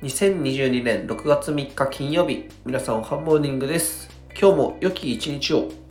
2022年6月3日金曜日、皆さんおはモーニングです。今日も良き一日を。